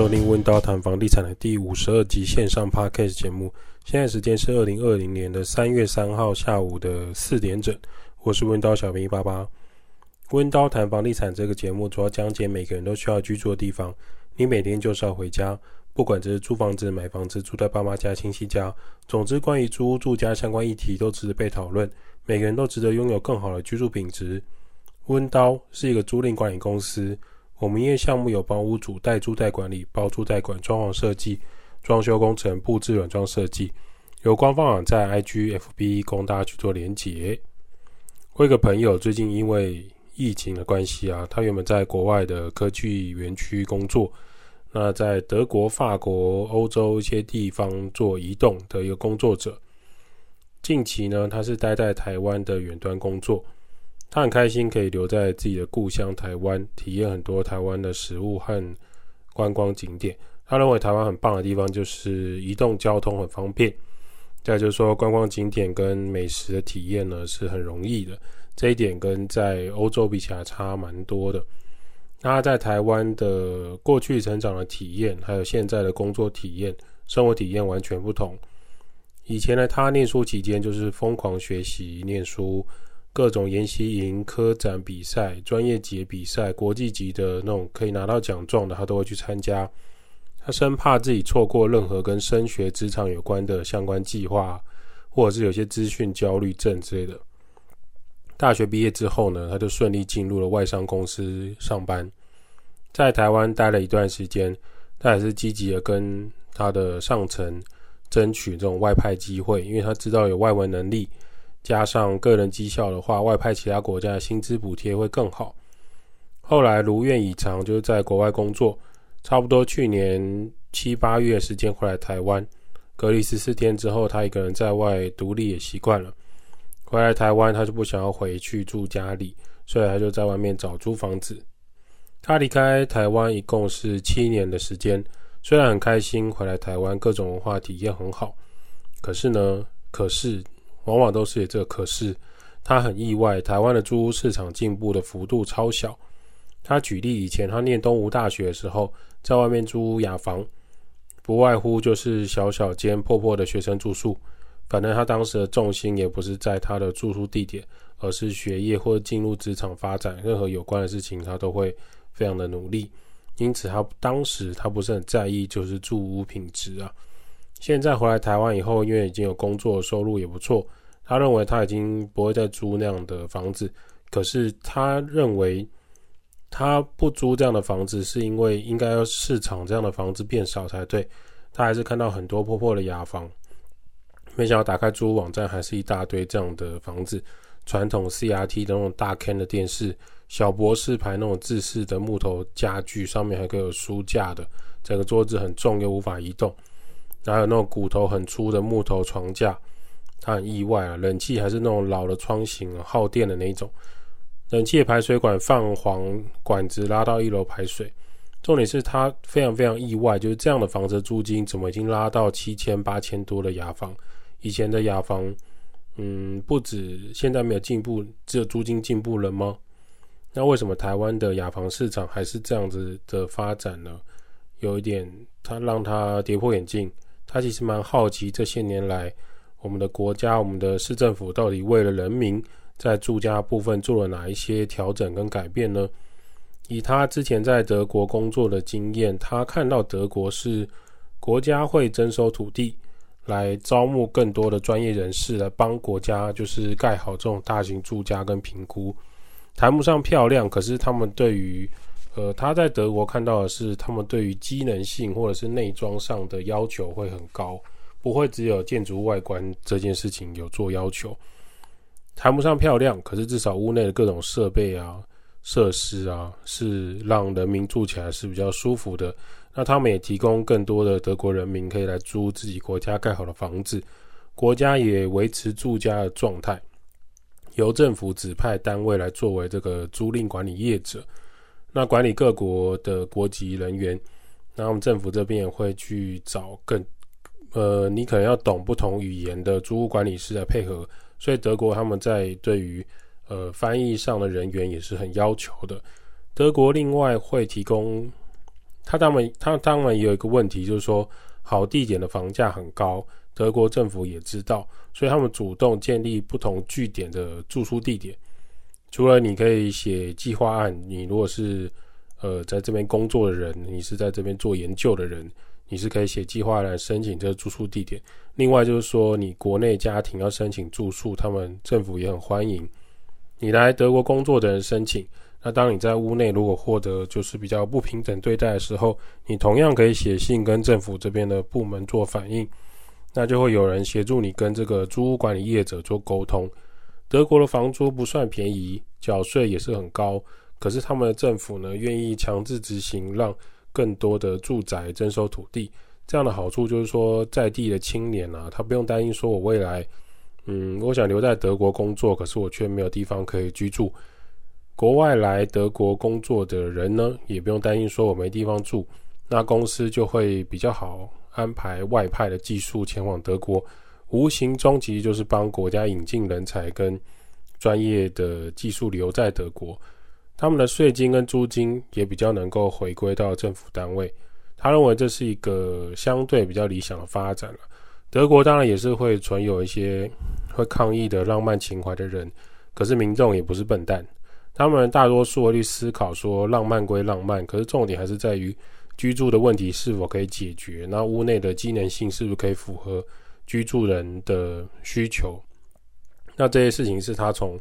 收听温叨谈房地产的第五十二集线上 Podcast 节目。现在时间是二零二零年的三月三号下午的四点整。我是温刀小兵一八八。温刀谈房地产这个节目主要讲解每个人都需要居住的地方。你每天就是要回家，不管这是租房子、买房子、住在爸妈家、亲戚家，总之关于租屋住家相关议题都值得被讨论。每个人都值得拥有更好的居住品质。温刀是一个租赁管理公司。我们营业项目有帮屋主代租代管理、包租代管、装潢设计、装修工程、布置软装设计。有官方网站 IG、FB 供大家去做连结。我有个朋友最近因为疫情的关系啊，他原本在国外的科技园区工作，那在德国、法国、欧洲一些地方做移动的一个工作者。近期呢，他是待在台湾的远端工作。他很开心可以留在自己的故乡台湾，体验很多台湾的食物和观光景点。他认为台湾很棒的地方就是移动交通很方便，再就是说观光景点跟美食的体验呢是很容易的。这一点跟在欧洲比起来差蛮多的。他在台湾的过去成长的体验，还有现在的工作体验、生活体验完全不同。以前呢，他念书期间就是疯狂学习念书。各种研习营、科展比赛、专业级比赛、国际级的那种可以拿到奖状的，他都会去参加。他生怕自己错过任何跟升学、职场有关的相关计划，或者是有些资讯焦虑症之类的。大学毕业之后呢，他就顺利进入了外商公司上班，在台湾待了一段时间，他也是积极的跟他的上层争取这种外派机会，因为他知道有外文能力。加上个人绩效的话，外派其他国家的薪资补贴会更好。后来如愿以偿，就是在国外工作，差不多去年七八月时间回来台湾，隔离十四天之后，他一个人在外独立也习惯了。回来台湾，他就不想要回去住家里，所以他就在外面找租房子。他离开台湾一共是七年的时间，虽然很开心回来台湾，各种文化体验很好，可是呢，可是。往往都是这，可是他很意外，台湾的租屋市场进步的幅度超小。他举例，以前他念东吴大学的时候，在外面租屋雅房，不外乎就是小小间破破的学生住宿。反正他当时的重心也不是在他的住宿地点，而是学业或进入职场发展，任何有关的事情他都会非常的努力。因此，他当时他不是很在意就是住屋品质啊。现在回来台湾以后，因为已经有工作，收入也不错。他认为他已经不会再租那样的房子，可是他认为他不租这样的房子，是因为应该要市场这样的房子变少才对。他还是看到很多破破的雅房，没想到打开租屋网站，还是一大堆这样的房子。传统 CRT 的那种大坑的电视，小博士牌那种自式的木头家具，上面还可以有书架的，整个桌子很重又无法移动。还有那种骨头很粗的木头床架，很意外啊！冷气还是那种老的窗型，耗电的那一种。冷气排水管泛黄，管子拉到一楼排水。重点是他非常非常意外，就是这样的房子租金怎么已经拉到七千八千多的雅房？以前的雅房，嗯，不止现在没有进步，只有租金进步了吗？那为什么台湾的雅房市场还是这样子的发展呢？有一点，他让他跌破眼镜。他其实蛮好奇，这些年来，我们的国家、我们的市政府到底为了人民，在住家部分做了哪一些调整跟改变呢？以他之前在德国工作的经验，他看到德国是国家会征收土地，来招募更多的专业人士来帮国家，就是盖好这种大型住家跟评估，谈不上漂亮，可是他们对于。呃，他在德国看到的是，他们对于机能性或者是内装上的要求会很高，不会只有建筑外观这件事情有做要求。谈不上漂亮，可是至少屋内的各种设备啊、设施啊，是让人民住起来是比较舒服的。那他们也提供更多的德国人民可以来租自己国家盖好的房子，国家也维持住家的状态，由政府指派单位来作为这个租赁管理业者。那管理各国的国籍人员，那我们政府这边也会去找更，呃，你可能要懂不同语言的租屋管理师来配合，所以德国他们在对于呃翻译上的人员也是很要求的。德国另外会提供他当然他当然也有一个问题，就是说好地点的房价很高，德国政府也知道，所以他们主动建立不同据点的住宿地点。除了你可以写计划案，你如果是呃在这边工作的人，你是在这边做研究的人，你是可以写计划来申请这个住宿地点。另外就是说，你国内家庭要申请住宿，他们政府也很欢迎你来德国工作的人申请。那当你在屋内如果获得就是比较不平等对待的时候，你同样可以写信跟政府这边的部门做反映，那就会有人协助你跟这个租屋管理业者做沟通。德国的房租不算便宜，缴税也是很高，可是他们的政府呢，愿意强制执行，让更多的住宅征收土地。这样的好处就是说，在地的青年啊，他不用担心说我未来，嗯，我想留在德国工作，可是我却没有地方可以居住。国外来德国工作的人呢，也不用担心说我没地方住，那公司就会比较好安排外派的技术前往德国。无形中其实就是帮国家引进人才跟专业的技术留在德国，他们的税金跟租金也比较能够回归到政府单位。他认为这是一个相对比较理想的发展了。德国当然也是会存有一些会抗议的浪漫情怀的人，可是民众也不是笨蛋，他们大多数会去思考说，浪漫归浪漫，可是重点还是在于居住的问题是否可以解决，那屋内的机能性是不是可以符合。居住人的需求，那这些事情是他从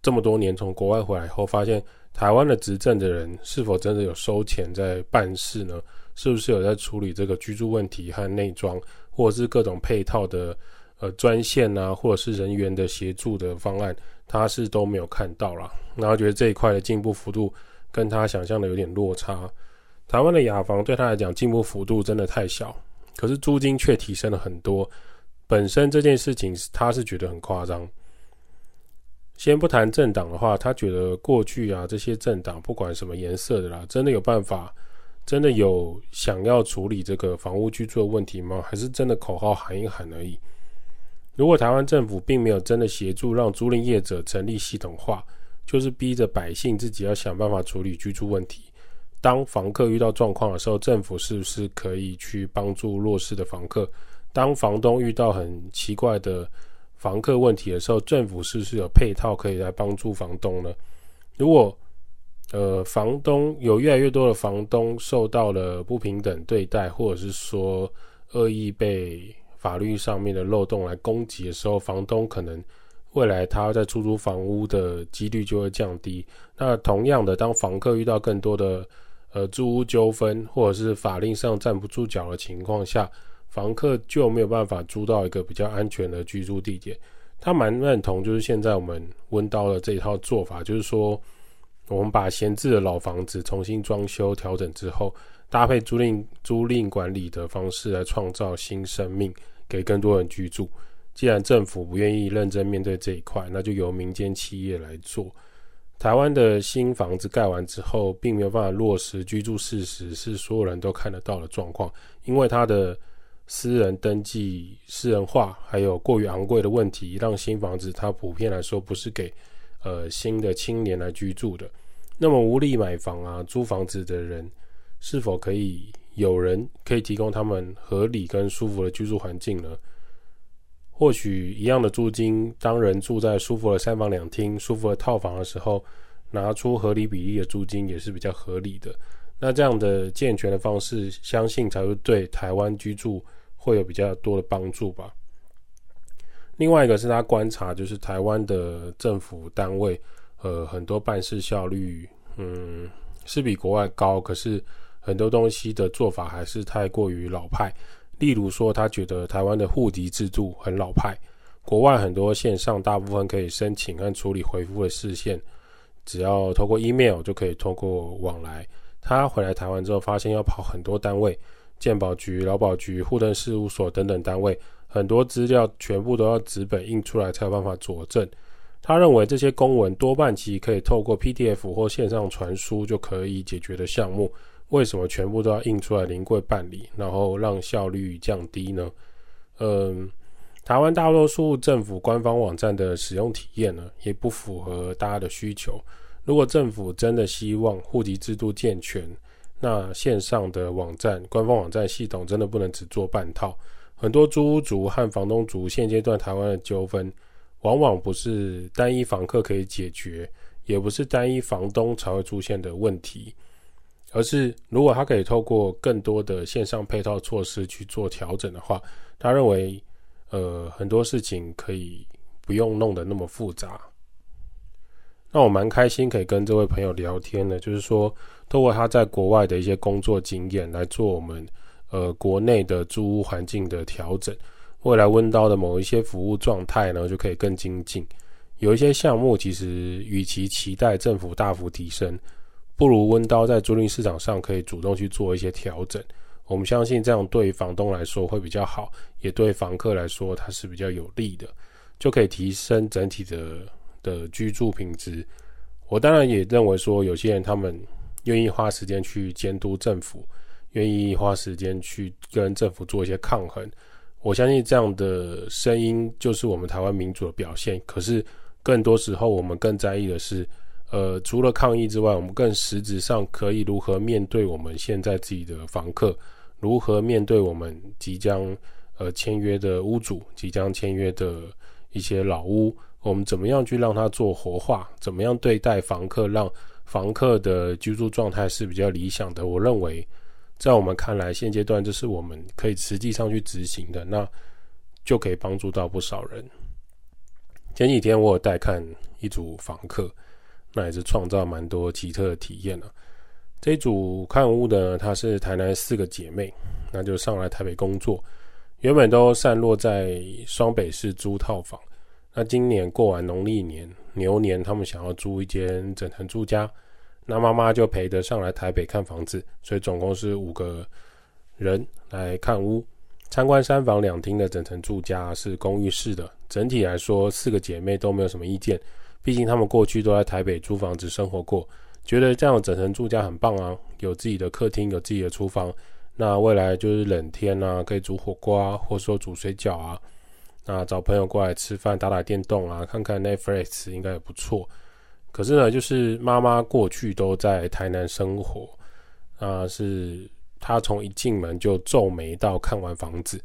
这么多年从国外回来后，发现台湾的执政的人是否真的有收钱在办事呢？是不是有在处理这个居住问题和内装，或者是各种配套的呃专线啊，或者是人员的协助的方案，他是都没有看到啦。然后觉得这一块的进步幅度跟他想象的有点落差。台湾的雅房对他来讲进步幅度真的太小，可是租金却提升了很多。本身这件事情，他是觉得很夸张。先不谈政党的话，他觉得过去啊，这些政党不管什么颜色的啦，真的有办法，真的有想要处理这个房屋居住的问题吗？还是真的口号喊一喊而已？如果台湾政府并没有真的协助让租赁业者成立系统化，就是逼着百姓自己要想办法处理居住问题。当房客遇到状况的时候，政府是不是可以去帮助弱势的房客？当房东遇到很奇怪的房客问题的时候，政府是不是有配套可以来帮助房东呢？如果呃房东有越来越多的房东受到了不平等对待，或者是说恶意被法律上面的漏洞来攻击的时候，房东可能未来他在出租房屋的几率就会降低。那同样的，当房客遇到更多的呃租屋纠纷，或者是法令上站不住脚的情况下，房客就没有办法租到一个比较安全的居住地点。他蛮认同，就是现在我们温刀的这一套做法，就是说，我们把闲置的老房子重新装修调整之后，搭配租赁租赁管理的方式来创造新生命，给更多人居住。既然政府不愿意认真面对这一块，那就由民间企业来做。台湾的新房子盖完之后，并没有办法落实居住事实，是所有人都看得到的状况，因为它的。私人登记私人化，还有过于昂贵的问题，让新房子它普遍来说不是给呃新的青年来居住的。那么无力买房啊，租房子的人是否可以有人可以提供他们合理跟舒服的居住环境呢？或许一样的租金，当人住在舒服的三房两厅、舒服的套房的时候，拿出合理比例的租金也是比较合理的。那这样的健全的方式，相信才会对台湾居住。会有比较多的帮助吧。另外一个是他观察，就是台湾的政府单位，呃，很多办事效率，嗯，是比国外高，可是很多东西的做法还是太过于老派。例如说，他觉得台湾的户籍制度很老派，国外很多线上大部分可以申请和处理回复的事项，只要透过 email 就可以通过往来。他回来台湾之后，发现要跑很多单位。健保局、劳保局、户政事务所等等单位，很多资料全部都要纸本印出来才有办法佐证。他认为这些公文多半其实可以透过 PDF 或线上传输就可以解决的项目，为什么全部都要印出来临柜办理，然后让效率降低呢？嗯，台湾大多数政府官方网站的使用体验呢，也不符合大家的需求。如果政府真的希望户籍制度健全，那线上的网站、官方网站系统真的不能只做半套。很多租屋族和房东族现阶段台湾的纠纷，往往不是单一房客可以解决，也不是单一房东才会出现的问题，而是如果他可以透过更多的线上配套措施去做调整的话，他认为，呃，很多事情可以不用弄得那么复杂。那我蛮开心可以跟这位朋友聊天的，就是说，透过他在国外的一些工作经验来做我们呃国内的租屋环境的调整，未来温叨的某一些服务状态呢就可以更精进。有一些项目其实与其期待政府大幅提升，不如温叨在租赁市场上可以主动去做一些调整。我们相信这样对房东来说会比较好，也对房客来说它是比较有利的，就可以提升整体的。的居住品质，我当然也认为说，有些人他们愿意花时间去监督政府，愿意花时间去跟政府做一些抗衡。我相信这样的声音就是我们台湾民主的表现。可是更多时候，我们更在意的是，呃，除了抗议之外，我们更实质上可以如何面对我们现在自己的房客，如何面对我们即将呃签约的屋主，即将签约的一些老屋。我们怎么样去让它做活化？怎么样对待房客，让房客的居住状态是比较理想的？我认为，在我们看来，现阶段这是我们可以实际上去执行的，那就可以帮助到不少人。前几天我有带看一组房客，那也是创造蛮多奇特的体验了。这一组看屋的，她是台南四个姐妹，那就上来台北工作，原本都散落在双北市租套房。那今年过完农历年牛年，他们想要租一间整层住家，那妈妈就陪着上来台北看房子，所以总共是五个人来看屋，参观三房两厅的整层住家，是公寓式的。整体来说，四个姐妹都没有什么意见，毕竟他们过去都在台北租房子生活过，觉得这样整层住家很棒啊，有自己的客厅，有自己的厨房，那未来就是冷天啊，可以煮火锅啊，或者说煮水饺啊。那找朋友过来吃饭、打打电动啊，看看 Netflix 应该也不错。可是呢，就是妈妈过去都在台南生活，啊，是她从一进门就皱眉到看完房子。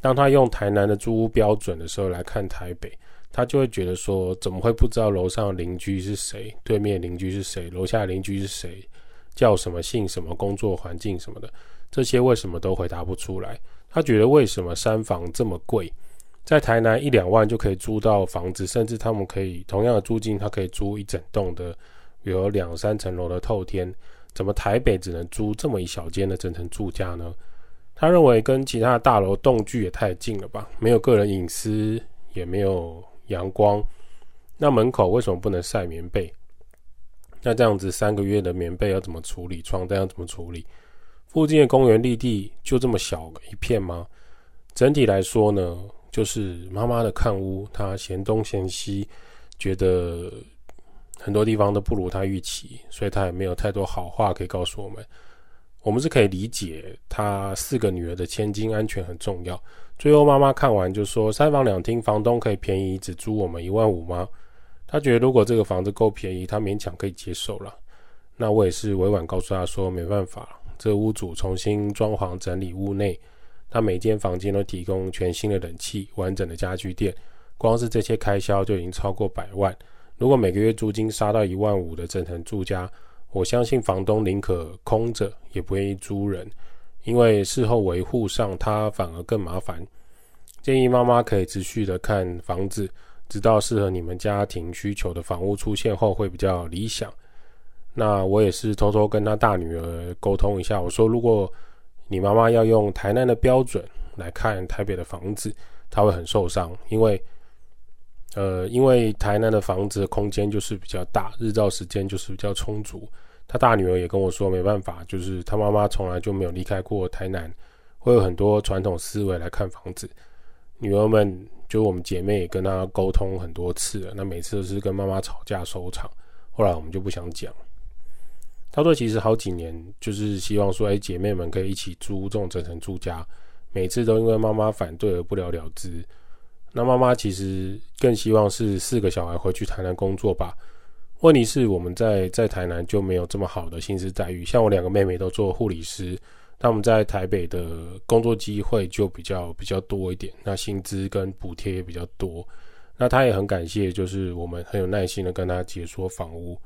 当她用台南的租屋标准的时候来看台北，她就会觉得说，怎么会不知道楼上邻居是谁，对面邻居是谁，楼下邻居是谁，叫什么姓什么，工作环境什么的，这些为什么都回答不出来？她觉得为什么三房这么贵？在台南一两万就可以租到房子，甚至他们可以同样的租金，他可以租一整栋的，有两三层楼的透天。怎么台北只能租这么一小间的整层住家呢？他认为跟其他大楼栋距也太近了吧，没有个人隐私，也没有阳光。那门口为什么不能晒棉被？那这样子三个月的棉被要怎么处理？床单要怎么处理？附近的公园绿地就这么小一片吗？整体来说呢？就是妈妈的看屋，她嫌东嫌西，觉得很多地方都不如她预期，所以她也没有太多好话可以告诉我们。我们是可以理解，她四个女儿的千金安全很重要。最后妈妈看完就说：“三房两厅，房东可以便宜只租我们一万五吗？”她觉得如果这个房子够便宜，她勉强可以接受了。那我也是委婉告诉她说：“没办法，这屋主重新装潢整理屋内。”他每间房间都提供全新的冷气、完整的家具店，光是这些开销就已经超过百万。如果每个月租金杀到一万五的整层住家，我相信房东宁可空着也不愿意租人，因为事后维护上他反而更麻烦。建议妈妈可以持续的看房子，直到适合你们家庭需求的房屋出现后会比较理想。那我也是偷偷跟他大女儿沟通一下，我说如果。你妈妈要用台南的标准来看台北的房子，她会很受伤，因为，呃，因为台南的房子空间就是比较大，日照时间就是比较充足。她大女儿也跟我说，没办法，就是她妈妈从来就没有离开过台南，会有很多传统思维来看房子。女儿们，就我们姐妹也跟她沟通很多次了，那每次都是跟妈妈吵架收场，后来我们就不想讲。他说：“其实好几年就是希望说，哎，姐妹们可以一起租这种整层住家，每次都因为妈妈反对而不了了之。那妈妈其实更希望是四个小孩回去台南工作吧。问题是我们在在台南就没有这么好的薪资待遇，像我两个妹妹都做护理师，他们在台北的工作机会就比较比较多一点，那薪资跟补贴也比较多。那他也很感谢，就是我们很有耐心的跟他解说房屋。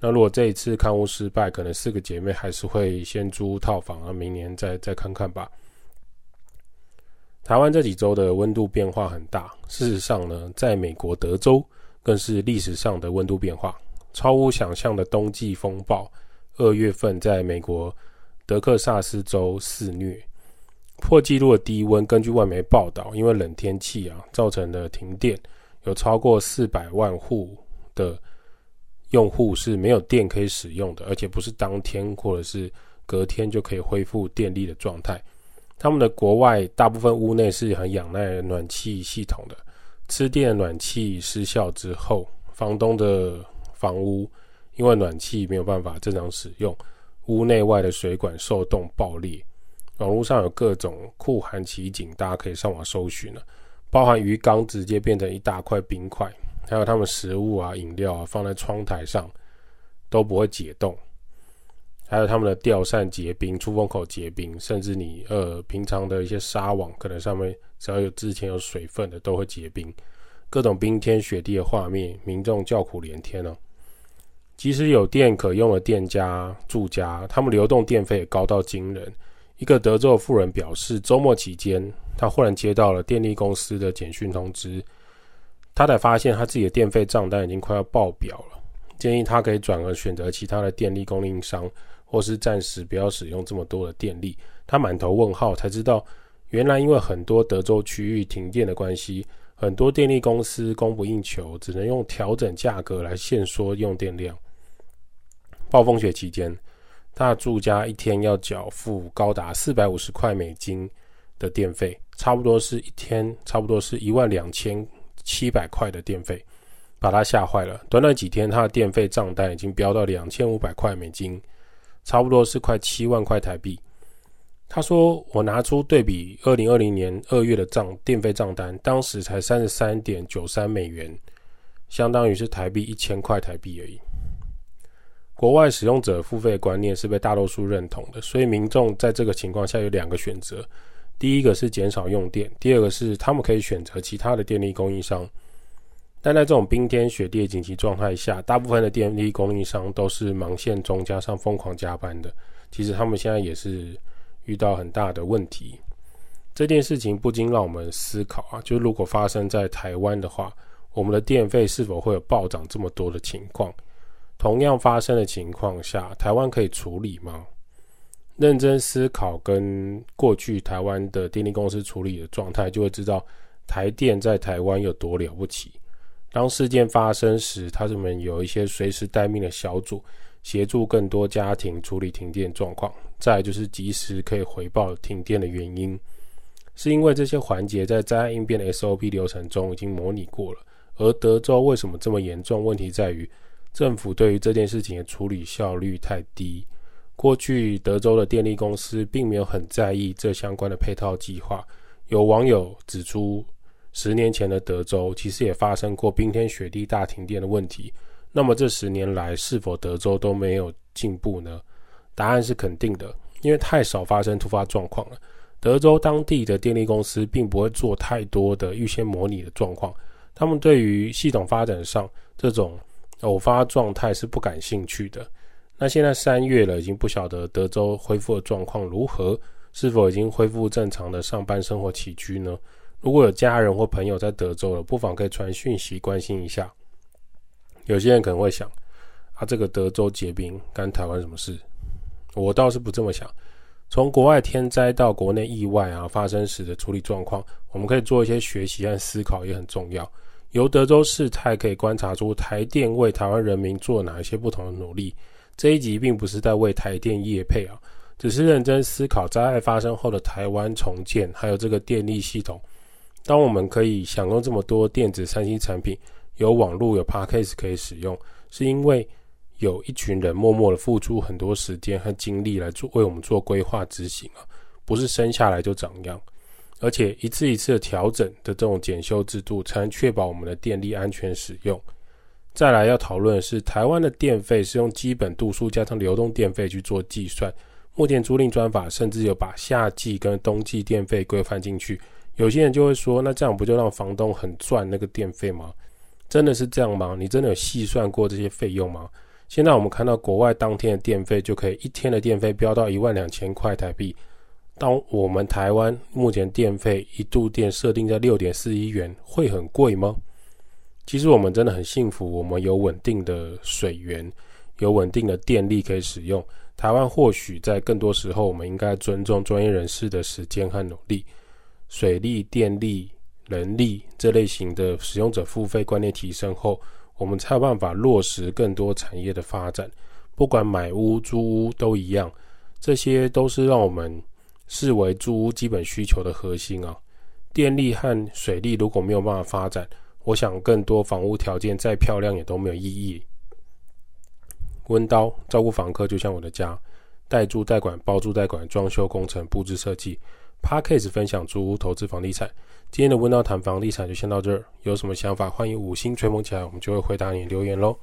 那如果这一次看屋失败，可能四个姐妹还是会先租套房啊，明年再再看看吧。台湾这几周的温度变化很大，事实上呢，在美国德州更是历史上的温度变化，超乎想象的冬季风暴。二月份在美国德克萨斯州肆虐，破纪录的低温。根据外媒报道，因为冷天气啊，造成的停电。有超过四百万户的用户是没有电可以使用的，而且不是当天或者是隔天就可以恢复电力的状态。他们的国外大部分屋内是很仰赖暖气系统的，吃电暖气失效之后，房东的房屋因为暖气没有办法正常使用，屋内外的水管受冻爆裂。网络上有各种酷寒奇景，大家可以上网搜寻了。包含鱼缸直接变成一大块冰块，还有他们食物啊、饮料啊放在窗台上都不会解冻，还有他们的吊扇结冰、出风口结冰，甚至你呃平常的一些纱网，可能上面只要有之前有水分的都会结冰，各种冰天雪地的画面，民众叫苦连天哦。即使有电可用的店家、住家，他们流动电费也高到惊人。一个德州的妇人表示，周末期间，他忽然接到了电力公司的简讯通知，他才发现他自己的电费账单已经快要爆表了。建议他可以转而选择其他的电力供应商，或是暂时不要使用这么多的电力。他满头问号，才知道原来因为很多德州区域停电的关系，很多电力公司供不应求，只能用调整价格来限缩用电量。暴风雪期间，他的住家一天要缴付高达四百五十块美金的电费，差不多是一天，差不多是一万两千七百块的电费，把他吓坏了。短短几天，他的电费账单已经飙到两千五百块美金，差不多是快七万块台币。他说：“我拿出对比二零二零年二月的账电费账单，当时才三十三点九三美元，相当于是台币一千块台币而已。”国外使用者付费观念是被大多数认同的，所以民众在这个情况下有两个选择：第一个是减少用电，第二个是他们可以选择其他的电力供应商。但在这种冰天雪地的紧急状态下，大部分的电力供应商都是忙线中加上疯狂加班的。其实他们现在也是遇到很大的问题。这件事情不禁让我们思考啊，就如果发生在台湾的话，我们的电费是否会有暴涨这么多的情况？同样发生的情况下，台湾可以处理吗？认真思考跟过去台湾的电力公司处理的状态，就会知道台电在台湾有多了不起。当事件发生时，他们有一些随时待命的小组，协助更多家庭处理停电状况。再就是及时可以回报停电的原因，是因为这些环节在灾害应变的 SOP 流程中已经模拟过了。而德州为什么这么严重？问题在于。政府对于这件事情的处理效率太低。过去德州的电力公司并没有很在意这相关的配套计划。有网友指出，十年前的德州其实也发生过冰天雪地大停电的问题。那么这十年来是否德州都没有进步呢？答案是肯定的，因为太少发生突发状况了。德州当地的电力公司并不会做太多的预先模拟的状况，他们对于系统发展上这种。偶发状态是不感兴趣的。那现在三月了，已经不晓得德州恢复的状况如何，是否已经恢复正常的上班生活起居呢？如果有家人或朋友在德州了，不妨可以传讯息关心一下。有些人可能会想，啊，这个德州结冰干台湾什么事？我倒是不这么想。从国外天灾到国内意外啊发生时的处理状况，我们可以做一些学习和思考，也很重要。由德州事态可以观察出台电为台湾人民做哪一些不同的努力。这一集并不是在为台电业配啊，只是认真思考灾害发生后的台湾重建，还有这个电力系统。当我们可以享用这么多电子三星产品，有网络、有 Podcast 可以使用，是因为有一群人默默的付出很多时间和精力来做为我们做规划执行啊，不是生下来就长样。而且一次一次的调整的这种检修制度，才能确保我们的电力安全使用。再来要讨论的是，台湾的电费是用基本度数加上流动电费去做计算。目前租赁专法甚至有把夏季跟冬季电费规范进去。有些人就会说，那这样不就让房东很赚那个电费吗？真的是这样吗？你真的有细算过这些费用吗？现在我们看到国外当天的电费就可以一天的电费飙到一万两千块台币。当我们台湾目前电费一度电设定在六点四一元，会很贵吗？其实我们真的很幸福，我们有稳定的水源，有稳定的电力可以使用。台湾或许在更多时候，我们应该尊重专业人士的时间和努力。水利、电力、人力这类型的使用者付费观念提升后，我们才有办法落实更多产业的发展。不管买屋、租屋都一样，这些都是让我们视为租屋基本需求的核心啊。电力和水利如果没有办法发展，我想，更多房屋条件再漂亮也都没有意义。温刀照顾房客就像我的家，代租代管、包租代管、装修工程、布置设计。package 分享租屋投资房地产。今天的温刀谈房地产就先到这儿，有什么想法欢迎五星吹捧起来，我们就会回答你留言喽。